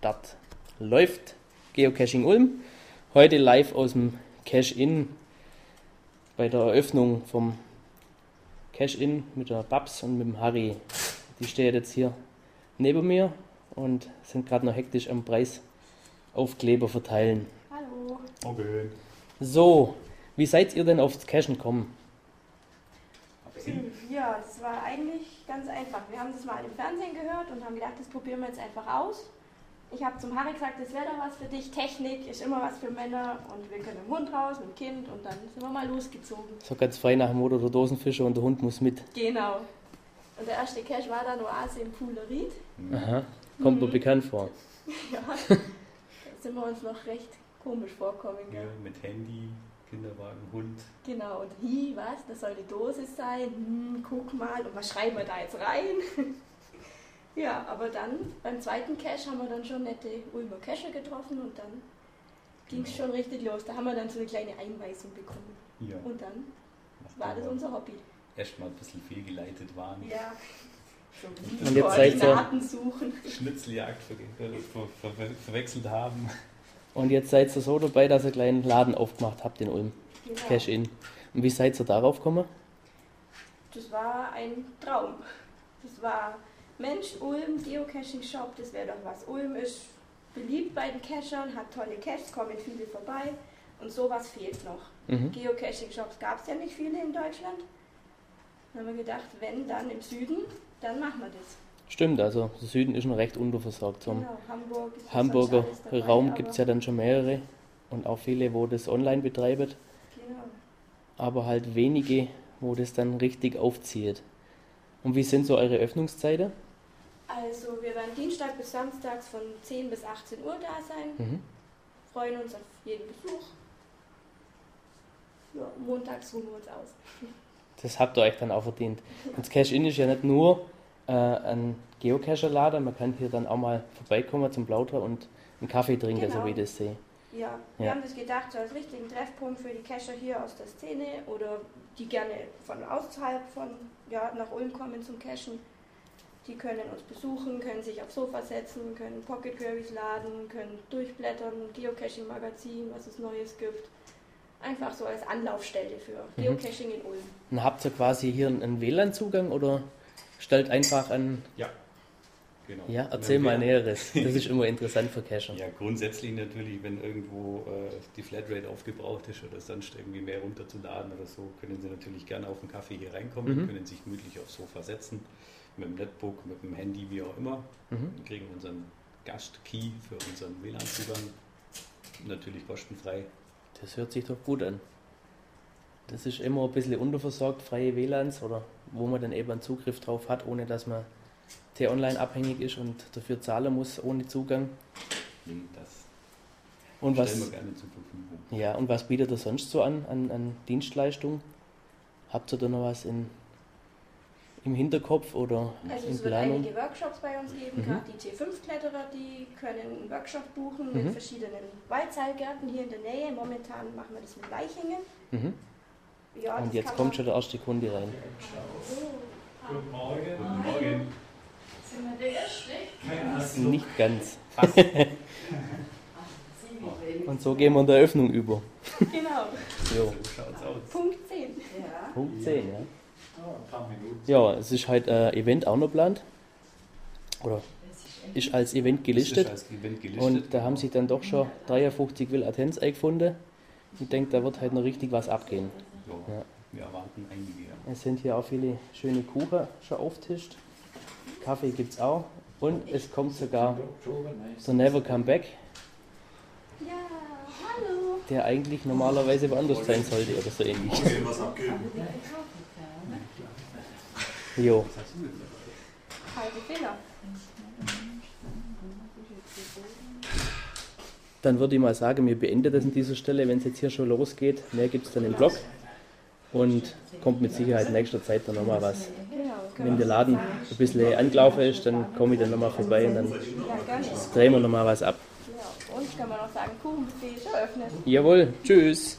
Start läuft. Geocaching Ulm. Heute live aus dem Cache-In bei der Eröffnung vom Cache-In mit der Babs und mit dem Harry. Die stehen jetzt hier neben mir und sind gerade noch hektisch am Preisaufkleber verteilen. Hallo. Okay. So, wie seid ihr denn aufs Cashen gekommen? Ja, es war eigentlich ganz einfach. Wir haben das mal im Fernsehen gehört und haben gedacht, das probieren wir jetzt einfach aus. Ich habe zum Harry gesagt, das wäre doch was für dich. Technik ist immer was für Männer und wir können mit dem Hund raus, mit dem Kind und dann sind wir mal losgezogen. So ganz frei nach dem Motto der Dosenfischer und der Hund muss mit. Genau. Und der erste Cache war dann Oase im Poolerit. Aha, kommt mir Mhm. bekannt vor. Ja, da sind wir uns noch recht komisch vorkommen. Ja, mit Handy, Kinderwagen, Hund. Genau, und hi, was, das soll die Dose sein, hm, guck mal, und was schreiben wir da jetzt rein? ja, aber dann beim zweiten Cache haben wir dann schon nette Ulmer Cacher getroffen und dann ging es Genau. schon richtig los. Da haben wir dann so eine kleine Einweisung bekommen. Ja. Und dann nachdem war das unser Hobby. Erstmal ein bisschen fehlgeleitet waren. Ja. So Und jetzt seid ihr- Koordinaten suchen. Schnitzeljagd ver ver ver ver verwechselt haben. Und jetzt seid ihr so dabei, dass ihr einen kleinen Laden aufgemacht habt in Ulm. Genau. Cash-In. Und wie seid ihr darauf gekommen? Das war ein Traum. Das war, Mensch, Ulm, Geocaching-Shop, das wäre doch was. Ulm ist beliebt bei den Cachern, hat tolle Caches, kommen viele vorbei und sowas fehlt noch. Mhm. Geocaching-Shops gab es ja nicht viele in Deutschland. Dann haben wir gedacht, wenn, dann im Süden, dann machen wir das. Stimmt, also der Süden ist noch recht unterversorgt. Genau, Hamburg ist Hamburger dabei, Raum gibt es ja dann schon mehrere und auch viele, wo das online betreiben, Genau. aber halt wenige, wo das dann richtig aufzieht. Und wie sind so eure Öffnungszeiten? Also wir werden Dienstag bis Samstags von 10 bis 18 Uhr da sein. Mhm. freuen uns auf jeden Besuch. Ja, montags ruhen wir uns aus. Das habt ihr euch dann auch verdient. Und das Cash-In ist ja nicht nur äh, ein Geocacher-Laden, man kann hier dann auch mal vorbeikommen zum Plaudern und einen Kaffee trinken, Genau. so wie ich das sehe. Ja, wir Ja. haben das gedacht, so als richtigen Treffpunkt für die Cacher hier aus der Szene oder die gerne von außerhalb von ja, nach Ulm kommen zum Cachen. Die können uns besuchen, können sich aufs Sofa setzen, können Pocket Queries laden, können durchblättern, Geocaching-Magazin, was es Neues gibt. Einfach so als Anlaufstelle für Mhm. Geocaching in Ulm. Und habt ihr quasi hier einen WLAN-Zugang oder stellt einfach einen. Genau. Ja, erzähl mal Näheres. Das ist immer interessant für Cacher. Ja, grundsätzlich natürlich, wenn irgendwo äh, die Flatrate aufgebraucht ist oder sonst irgendwie mehr runterzuladen oder so, können Sie natürlich gerne auf den Kaffee hier reinkommen, Mhm. können sich gemütlich aufs Sofa setzen, mit dem Netbook, mit dem Handy, wie auch immer. Mhm. Wir kriegen unseren Gastkey für unseren WLAN-Zugang, natürlich kostenfrei. Das hört sich doch gut an. Das ist immer ein bisschen unterversorgt, freie WLANs oder wo man dann eben einen Zugriff drauf hat, ohne dass man T-Online abhängig ist und dafür zahlen muss ohne Zugang. Das Und was, wir gerne zur Verfügung. ja, und was bietet ihr sonst so an, an, an Dienstleistungen? Habt ihr da noch was in, im Hinterkopf oder Also in es wird Planung? einige Workshops bei uns geben, Mhm. gerade die T5-Kletterer, die können einen Workshop buchen Mhm. mit verschiedenen Waldseilgärten hier in der Nähe. Momentan machen wir das mit Leichingen. Mhm. Ja, Und jetzt kommt schon der erste Kunde rein. Guten Morgen. Der Erste? Nicht ganz. Und so gehen wir in der Eröffnung über. Genau. So schaut's aus. Punkt 10. Ja. Punkt 10, ja. ein paar Minuten. Ja, es ist halt ein Event auch noch geplant. Oder ist als Event gelistet. ist als Event gelistet. Und da haben sich dann doch schon 53 Will Attends eingefunden. Ich denke, da wird halt noch richtig was abgehen. Ja, Ja. Wir erwarten einige. Es sind hier auch viele schöne Kuchen schon auftischt. Kaffee gibt es auch. Und es kommt sogar der Never Come Back, Ja, hallo. der eigentlich normalerweise woanders sein sollte oder so ähnlich. Jo. Kalte Finger. Dann würde ich mal sagen, wir beenden das an dieser Stelle, wenn es jetzt hier schon losgeht. Mehr gibt es dann im Blog. Und kommt mit Sicherheit in nächster Zeit dann nochmal was. Genau, Wenn der Laden ein bisschen angelaufen ist, dann komme ich dann nochmal vorbei und dann drehen wir nochmal was ab. Und kann man auch sagen, Kuchenbuffet ist eröffnet. Jawohl, tschüss.